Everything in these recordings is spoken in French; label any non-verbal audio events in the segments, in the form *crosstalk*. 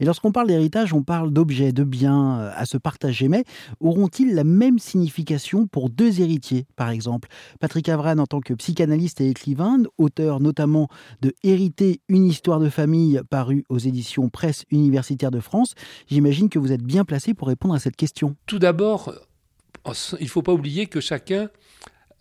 Et lorsqu'on parle d'héritage, on parle d'objets, de biens euh, à se partager, mais auront-ils la même signification pour deux héritiers, par exemple? Patrick Avran, en tant que psychanalyste et écrivain, auteur notamment de Hériter une histoire de famille paru aux éditions Presse universitaire de France, j'imagine que vous êtes bien placé pour répondre à cette question. Tout d'abord, il ne faut pas oublier que chacun,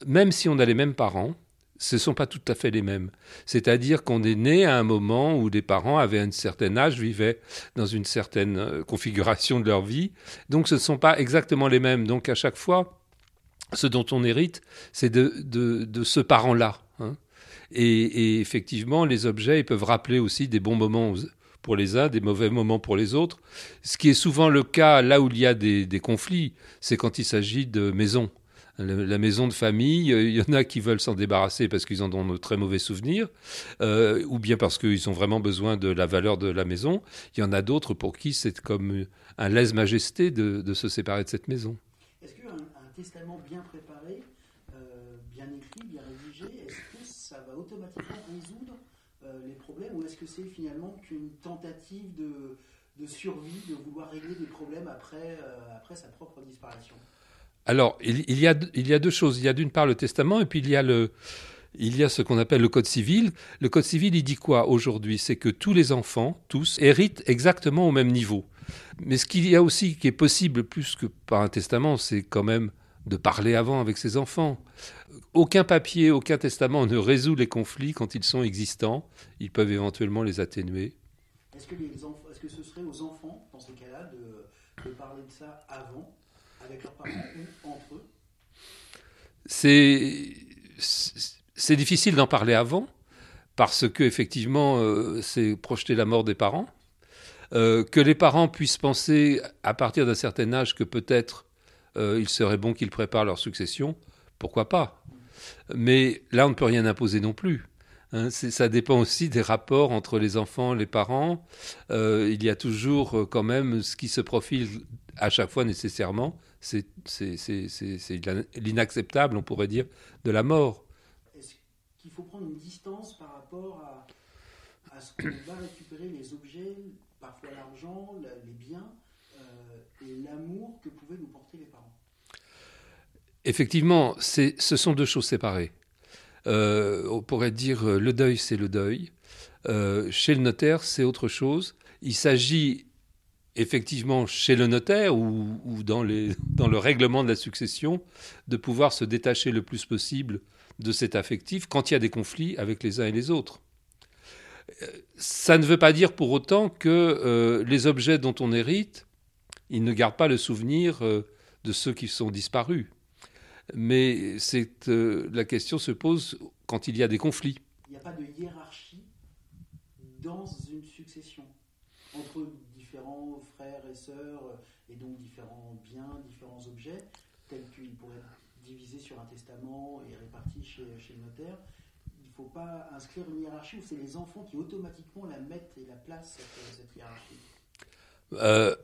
même si on a les mêmes parents, ce ne sont pas tout à fait les mêmes. C'est-à-dire qu'on est né à un moment où des parents avaient un certain âge, vivaient dans une certaine euh, configuration de leur vie. Donc ce ne sont pas exactement les mêmes. Donc à chaque fois, ce dont on hérite, c'est de, de, ce parent-là. Hein. Et, effectivement, les objets peuvent rappeler aussi des bons moments pour les uns, des mauvais moments pour les autres. Ce qui est souvent le cas là où il y a des, des conflits, c'est quand il s'agit de maisons la maison de famille, euh, il y en a qui veulent s'en débarrasser parce qu'ils en ont de très mauvais souvenirs, euh, ou bien parce qu'ils ont vraiment besoin de la valeur de la maison. Il y en a d'autres pour qui c'est comme un lèse-majesté de, se séparer de cette maison. Est-ce qu'un un testament bien préparé, euh, bien écrit, bien rédigé, est-ce que ça va automatiquement résoudre les problèmes ou est-ce que c'est finalement qu'une tentative de, survie, de vouloir régler des problèmes après, après sa propre disparition? Alors, il, y a, deux choses. Il y a d'une part le testament et puis il y a, il y a ce qu'on appelle le code civil. Le code civil, il dit quoi aujourd'hui? C'est que tous les enfants, tous, héritent exactement au même niveau. Mais ce qu'il y a aussi qui est possible plus que par un testament, c'est quand même de parler avant avec ses enfants. Aucun papier, aucun testament ne résout les conflits quand ils sont existants. Ils peuvent éventuellement les atténuer. Est-ce que, ce serait aux enfants, dans ces cas-là, de parler de ça avant? C'est c'est difficile d'en parler avant parce que effectivement euh, c'est projeter la mort des parents. Euh, que les parents puissent penser à partir d'un certain âge que peut-être euh, il serait bon qu'ils préparent leur succession, pourquoi pas Mais là on ne peut rien imposer non plus. Hein, ça dépend aussi des rapports entre les enfants, les parents. il y a toujours quand même ce qui se profile à chaque fois nécessairement, c'est l'inacceptable, on pourrait dire, de la mort. Est-ce qu'il faut prendre une distance par rapport à, à ce qu'on va récupérer, les objets, parfois l'argent, les biens, euh, et l'amour que pouvaient nous porter les parents? Effectivement, ce sont deux choses séparées. Euh, on pourrait dire euh, le deuil, c'est le deuil. chez le notaire, c'est autre chose. Il s'agit effectivement chez le notaire ou, dans, le règlement de la succession, de pouvoir se détacher le plus possible de cet affectif quand il y a des conflits avec les uns et les autres. Ça ne veut pas dire pour autant que euh, les objets dont on hérite, ils ne gardent pas le souvenir euh, de ceux qui sont disparus. Mais euh, la question se pose quand il y a des conflits. Il n'y a pas de hiérarchie dans une succession entre différents frères et sœurs, et donc différents biens, différents objets, tels qu'ils pourraient être divisés sur un testament et répartis chez, chez le notaire. Il ne faut pas inscrire une hiérarchie où c'est les enfants qui automatiquement la mettent et la placent, cette, cette hiérarchie. Euh,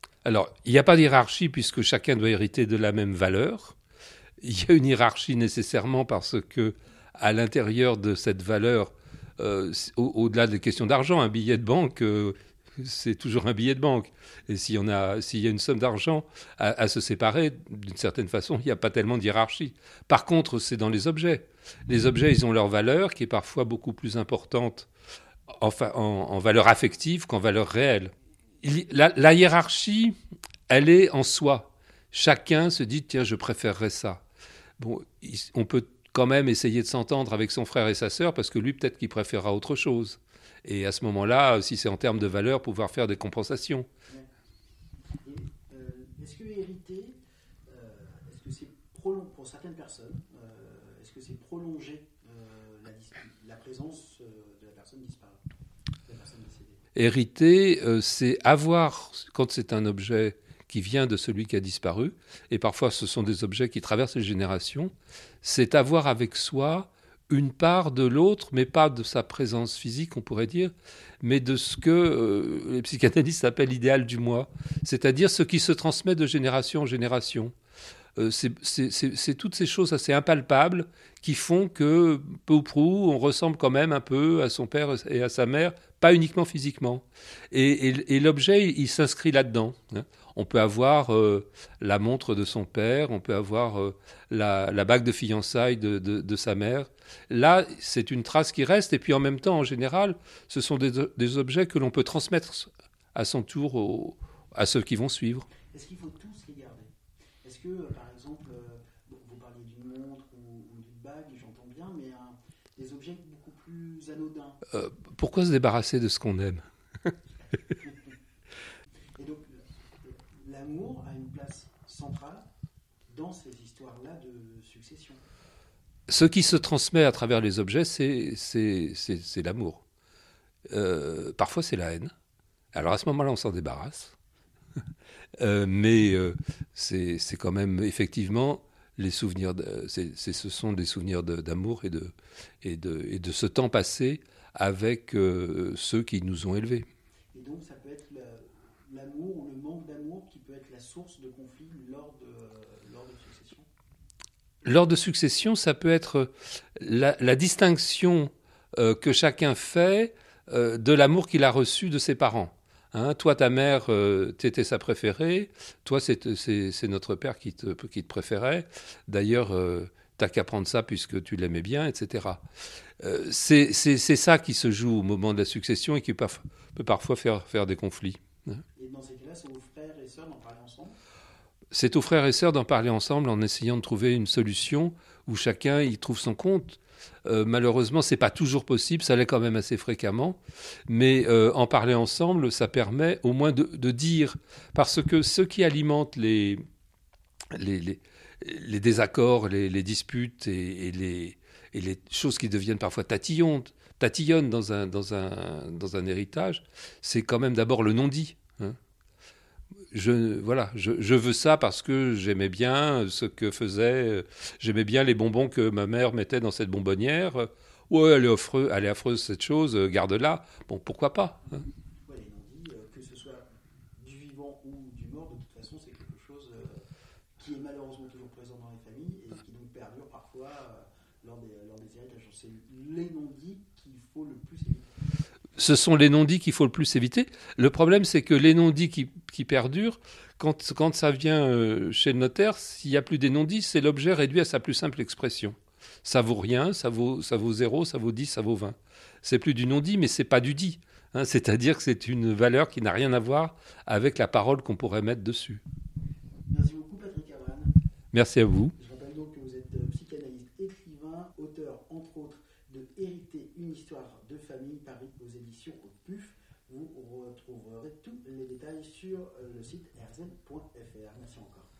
*clears throat* alors, il n'y a pas de hiérarchie puisque chacun doit hériter de la même valeur. Il y a une hiérarchie nécessairement parce que à l'intérieur de cette valeur, euh, au-delà des questions d'argent, un billet de banque, euh, c'est toujours un billet de banque. Et s'il y, a, une somme d'argent à, se séparer, d'une certaine façon, il n'y a pas tellement de hiérarchie. Par contre, c'est dans les objets. Les objets, ils ont leur valeur, qui est parfois beaucoup plus importante en, valeur affective qu'en valeur réelle. La, la, hiérarchie, elle est en soi. Chacun se dit, tiens, je préférerais ça. Bon, on peut quand même essayer de s'entendre avec son frère et sa sœur, parce que lui, peut-être qu'il préférera autre chose. Et à ce moment-là, si c'est en termes de valeur, pouvoir faire des compensations. Euh, est-ce que hériter, euh, est-ce que c'est pour certaines personnes, euh, est-ce que c'est prolonger la, présence de la personne disparue, de la personne décédée? Hériter, c'est avoir, quand c'est un objet qui vient de celui qui a disparu, et parfois ce sont des objets qui traversent les générations, c'est avoir avec soi une part de l'autre, mais pas de sa présence physique, on pourrait dire, mais de ce que euh, les psychanalystes appellent l'idéal du moi, c'est-à-dire ce qui se transmet de génération en génération. euh, c'est toutes ces choses assez impalpables qui font que, peu ou prou, on ressemble quand même un peu à son père et à sa mère, pas uniquement physiquement. Et, l'objet, il s'inscrit là-dedans. Hein. On peut avoir euh, la montre de son père, on peut avoir euh, la, bague de fiançailles de, sa mère. Là, c'est une trace qui reste, et puis en même temps, en général, ce sont des, objets que l'on peut transmettre à son tour à ceux qui vont suivre. Est-ce qu'il faut tous les garder? Est-ce que, euh, par exemple, vous parliez d'une montre ou, d'une bague, j'entends bien, mais des objets beaucoup plus anodins? Pourquoi se débarrasser de ce qu'on aime? *laughs* l'amour a une place centrale dans ces histoires-là de succession. Ce qui se transmet à travers les objets, c'est l'amour. Euh, parfois, c'est la haine. Alors à ce moment-là, on s'en débarrasse. *laughs* Euh, mais euh, c'est quand même effectivement les souvenirs. De, ce sont des souvenirs d'amour et de, et, de, et de ce temps passé avec ceux qui nous ont élevés. Et donc, ça peut être l'amour ou le manque d'amour qui peut être la source de conflits lors de, lors de succession Lors de succession, ça peut être la, distinction euh, que chacun fait euh, de l'amour qu'il a reçu de ses parents. Hein, toi, ta mère, euh, tu étais sa préférée. Toi, c'est notre père qui te, qui te préférait. D'ailleurs, t'as qu'à prendre ça puisque tu l'aimais bien, etc. c'est ça qui se joue au moment de la succession et qui peut, peut parfois faire, faire des conflits. Et dans ces cas-là, aux frères C'est aux frères et sœurs d'en parler ensemble en essayant de trouver une solution où chacun y trouve son compte. Euh, malheureusement, c'est pas toujours possible, ça l'est quand même assez fréquemment, mais euh, en parler ensemble, ça permet au moins de, dire, parce que ce qui alimente les, les, désaccords, les, disputes et, les, choses qui deviennent parfois tatillonnes, tatillonne dans un, dans un, dans un héritage, c'est quand même d'abord le non-dit. Je, voilà, je, je, veux ça parce que j'aimais bien ce que faisait, j'aimais bien les bonbons que ma mère mettait dans cette bonbonnière. Ouais, elle est, affreux, elle est affreuse cette chose, garde-la. Bon, pourquoi pas hein. non-dit, euh, que ce soit du vivant ou du mort, de toute façon, c'est quelque chose euh, qui est malheureusement toujours présent dans les familles et qui donc perdure parfois euh, lors, des, lors des héritages. C'est les non-dits le plus Ce sont les non-dits qu'il faut le plus éviter. Le problème, c'est que les non-dits qui, perdurent, quand, quand, ça vient euh, chez le notaire, s'il n'y a plus des non-dits, c'est l'objet réduit à sa plus simple expression. Ça vaut rien, ça vaut, ça vaut 0, ça vaut 10, ça vaut 20. C'est plus du non-dit, mais c'est pas du dit. Hein. C'est-à-dire que c'est une valeur qui n'a rien à voir avec la parole qu'on pourrait mettre dessus. Merci beaucoup, Patrick Avan. Merci à vous. Je rappelle donc que vous êtes euh, psychanalyste, écrivain, auteur, entre autres, de Hériter une histoire de famille, Paris aux éditions au PUF. Vous retrouverez tous les détails sur le site Merci encore.